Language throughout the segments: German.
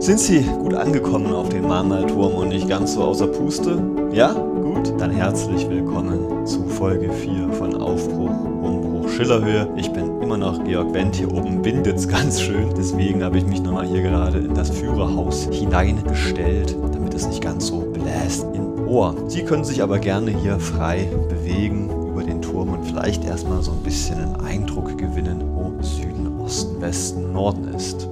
Sind Sie gut angekommen auf den Marmalturm und nicht ganz so außer Puste? Ja? Gut? Dann herzlich willkommen zu Folge 4 von Aufbruch, Umbruch, Schillerhöhe. Ich bin immer noch Georg Wendt, hier oben windet's ganz schön. Deswegen habe ich mich nochmal hier gerade in das Führerhaus hineingestellt, damit es nicht ganz so bläst im Ohr. Sie können sich aber gerne hier frei bewegen über den Turm und vielleicht erstmal so ein bisschen einen Eindruck gewinnen, wo Süden, Osten, Westen, Norden ist.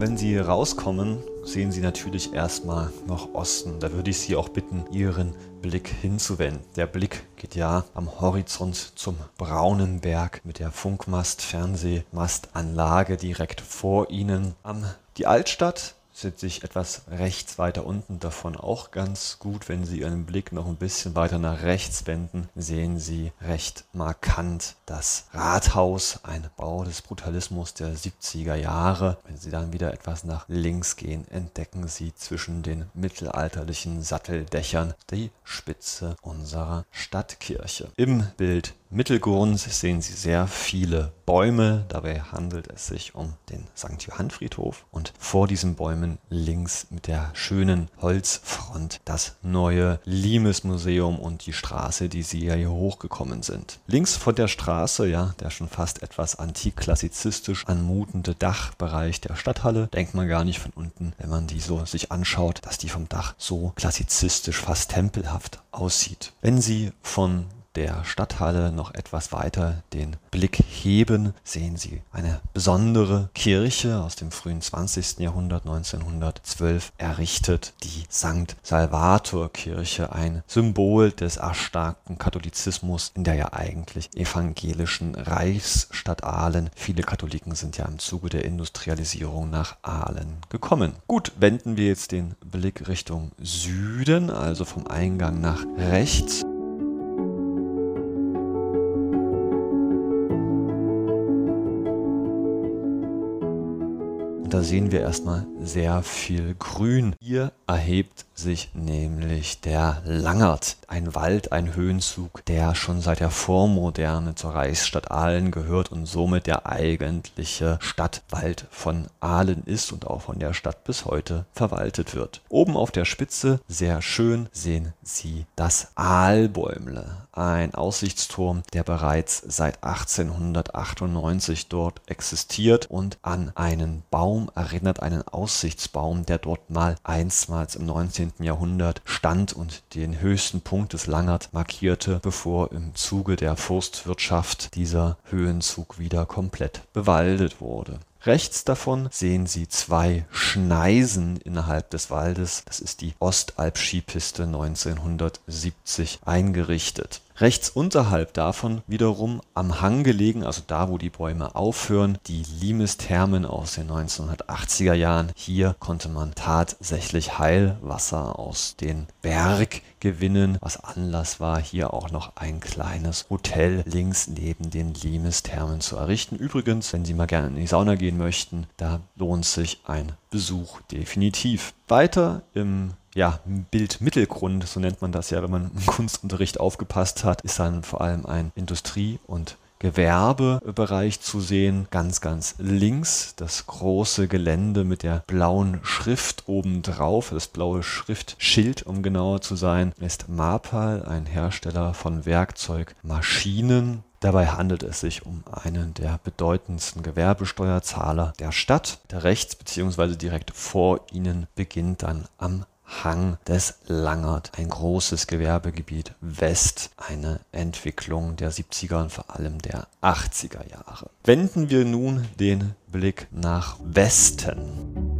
Wenn Sie rauskommen, sehen Sie natürlich erstmal nach Osten. Da würde ich Sie auch bitten, Ihren Blick hinzuwenden. Der Blick geht ja am Horizont zum braunen Berg mit der Funkmast-Fernsehmastanlage direkt vor Ihnen. Am die Altstadt sitze ich etwas rechts weiter unten davon auch ganz gut. Wenn Sie Ihren Blick noch ein bisschen weiter nach rechts wenden, sehen Sie recht markant das Rathaus, ein Bau des Brutalismus der 70er Jahre. Wenn Sie dann wieder etwas nach links gehen, entdecken Sie zwischen den mittelalterlichen Satteldächern die Spitze unserer Stadtkirche. Im Bild Mittelgrund sehen Sie sehr viele Bäume. Dabei handelt es sich um den St. Johann Friedhof. Und vor diesen Bäumen links mit der schönen Holzfront das neue Limes Museum und die Straße, die Sie ja hier hochgekommen sind. Links von der Straße, ja, der schon fast etwas antikklassizistisch anmutende Dachbereich der Stadthalle. Denkt man gar nicht von unten, wenn man die so sich anschaut, dass die vom Dach so klassizistisch, fast tempelhaft aussieht. Wenn Sie von der Stadthalle noch etwas weiter den Blick heben, sehen Sie eine besondere Kirche aus dem frühen 20. Jahrhundert 1912 errichtet, die St. Salvator Kirche, ein Symbol des erstarkten Katholizismus in der ja eigentlich evangelischen Reichsstadt Aalen. Viele Katholiken sind ja im Zuge der Industrialisierung nach Aalen gekommen. Gut, wenden wir jetzt den Blick Richtung Süden, also vom Eingang nach rechts. Da sehen wir erstmal sehr viel Grün. Hier erhebt sich nämlich der Langert, ein Wald, ein Höhenzug, der schon seit der Vormoderne zur Reichsstadt Aalen gehört und somit der eigentliche Stadtwald von Aalen ist und auch von der Stadt bis heute verwaltet wird. Oben auf der Spitze, sehr schön, sehen Sie das Aalbäumle, ein Aussichtsturm, der bereits seit 1898 dort existiert und an einen Baum erinnert, einen Aussichtsbaum, der dort mal einstmals im 19. Jahrhundert stand und den höchsten Punkt des Langert markierte, bevor im Zuge der Forstwirtschaft dieser Höhenzug wieder komplett bewaldet wurde. Rechts davon sehen Sie zwei Schneisen innerhalb des Waldes. Das ist die Ostalp-Skipiste 1970 eingerichtet. Rechts unterhalb davon wiederum am Hang gelegen, also da, wo die Bäume aufhören, die Limes-Thermen aus den 1980er Jahren. Hier konnte man tatsächlich Heilwasser aus den Berg gewinnen, was Anlass war, hier auch noch ein kleines Hotel links neben den Limes-Thermen zu errichten. Übrigens, wenn Sie mal gerne in die Sauna gehen möchten, da lohnt sich ein Besuch definitiv. Weiter im ja, Bildmittelgrund, so nennt man das ja, wenn man im Kunstunterricht aufgepasst hat, ist dann vor allem ein Industrie- und Gewerbebereich zu sehen. Ganz, ganz links das große Gelände mit der blauen Schrift obendrauf. Das blaue Schriftschild, um genauer zu sein, ist Mapal, ein Hersteller von Werkzeugmaschinen. Dabei handelt es sich um einen der bedeutendsten Gewerbesteuerzahler der Stadt. Der rechts bzw. direkt vor ihnen beginnt dann am Hang des Langert, ein großes Gewerbegebiet West, eine Entwicklung der 70er und vor allem der 80er Jahre. Wenden wir nun den Blick nach Westen.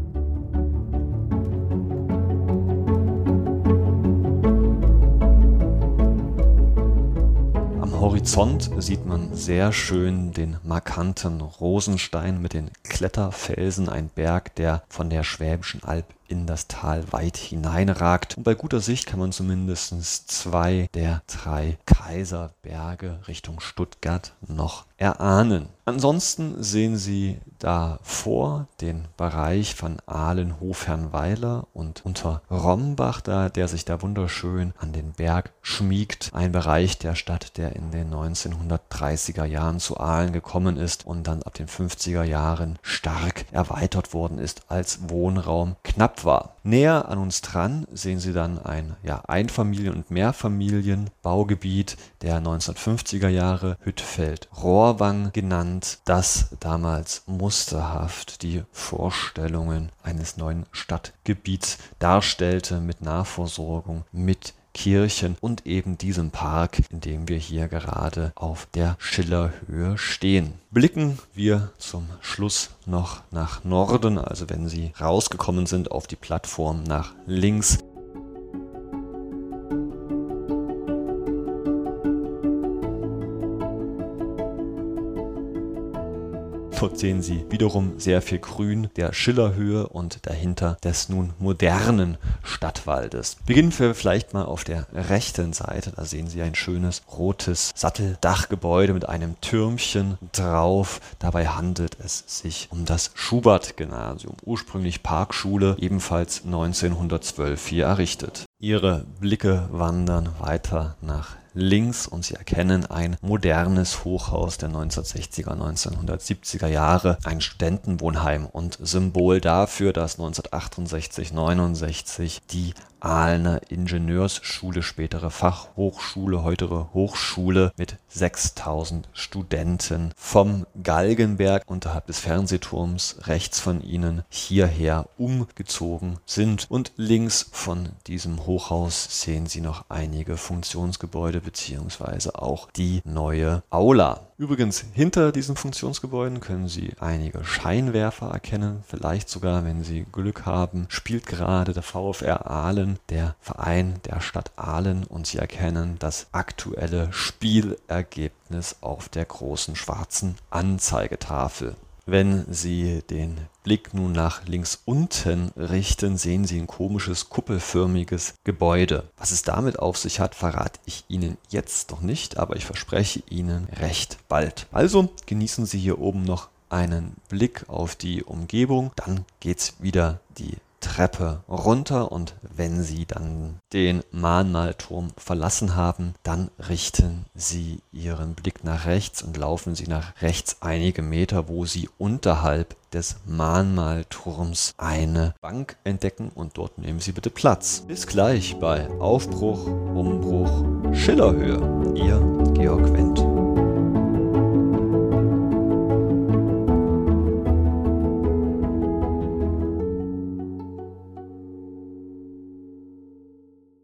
Horizont sieht man sehr schön den markanten Rosenstein mit den Kletterfelsen, ein Berg, der von der Schwäbischen Alb in das Tal weit hineinragt. Und bei guter Sicht kann man zumindest zwei der drei Kaiserberge Richtung Stuttgart noch erahnen. Ansonsten sehen Sie davor den Bereich von Ahlen, Hofherrnweiler und unter Rombach, da, der sich da wunderschön an den Berg schmiegt. Ein Bereich der Stadt, der in den 1930er Jahren zu Aalen gekommen ist und dann ab den 50er Jahren stark erweitert worden ist, als Wohnraum knapp war. Näher an uns dran sehen Sie dann ein ja, Einfamilien- und Mehrfamilienbaugebiet der 1950er Jahre, Hüttfeld-Rohrwang genannt, das damals musterhaft die Vorstellungen eines neuen Stadtgebiets darstellte mit Nahversorgung, mit Kirchen und eben diesem Park, in dem wir hier gerade auf der Schillerhöhe stehen. Blicken wir zum Schluss noch nach Norden, also wenn Sie rausgekommen sind auf die Plattform nach links, Dort sehen Sie wiederum sehr viel Grün der Schillerhöhe und dahinter des nun modernen Stadtwaldes. Beginnen wir vielleicht mal auf der rechten Seite. Da sehen Sie ein schönes rotes Satteldachgebäude mit einem Türmchen drauf. Dabei handelt es sich um das Schubert-Gymnasium, ursprünglich Parkschule, ebenfalls 1912 hier errichtet. Ihre Blicke wandern weiter nach links und Sie erkennen ein modernes Hochhaus der 1960er, 1970er Jahre, ein Studentenwohnheim und Symbol dafür, dass 1968, 69 die Aalener Ingenieursschule, spätere Fachhochschule, heutere Hochschule mit 6000 Studenten vom Galgenberg unterhalb des Fernsehturms rechts von ihnen hierher umgezogen sind. Und links von diesem Hochhaus sehen Sie noch einige Funktionsgebäude beziehungsweise auch die neue Aula. Übrigens, hinter diesen Funktionsgebäuden können Sie einige Scheinwerfer erkennen. Vielleicht sogar, wenn Sie Glück haben, spielt gerade der VfR Aalen, der Verein der Stadt Aalen, und Sie erkennen das aktuelle Spielergebnis auf der großen schwarzen Anzeigetafel. Wenn Sie den Blick nun nach links unten richten, sehen Sie ein komisches kuppelförmiges Gebäude. Was es damit auf sich hat, verrate ich Ihnen jetzt noch nicht, aber ich verspreche Ihnen recht bald. Also genießen Sie hier oben noch einen Blick auf die Umgebung, dann geht's wieder die Treppe runter und wenn Sie dann den Mahnmalturm verlassen haben, dann richten Sie Ihren Blick nach rechts und laufen Sie nach rechts einige Meter, wo Sie unterhalb des Mahnmalturms eine Bank entdecken und dort nehmen Sie bitte Platz. Bis gleich bei Aufbruch, Umbruch, Schillerhöhe. Ihr Georg Wendt.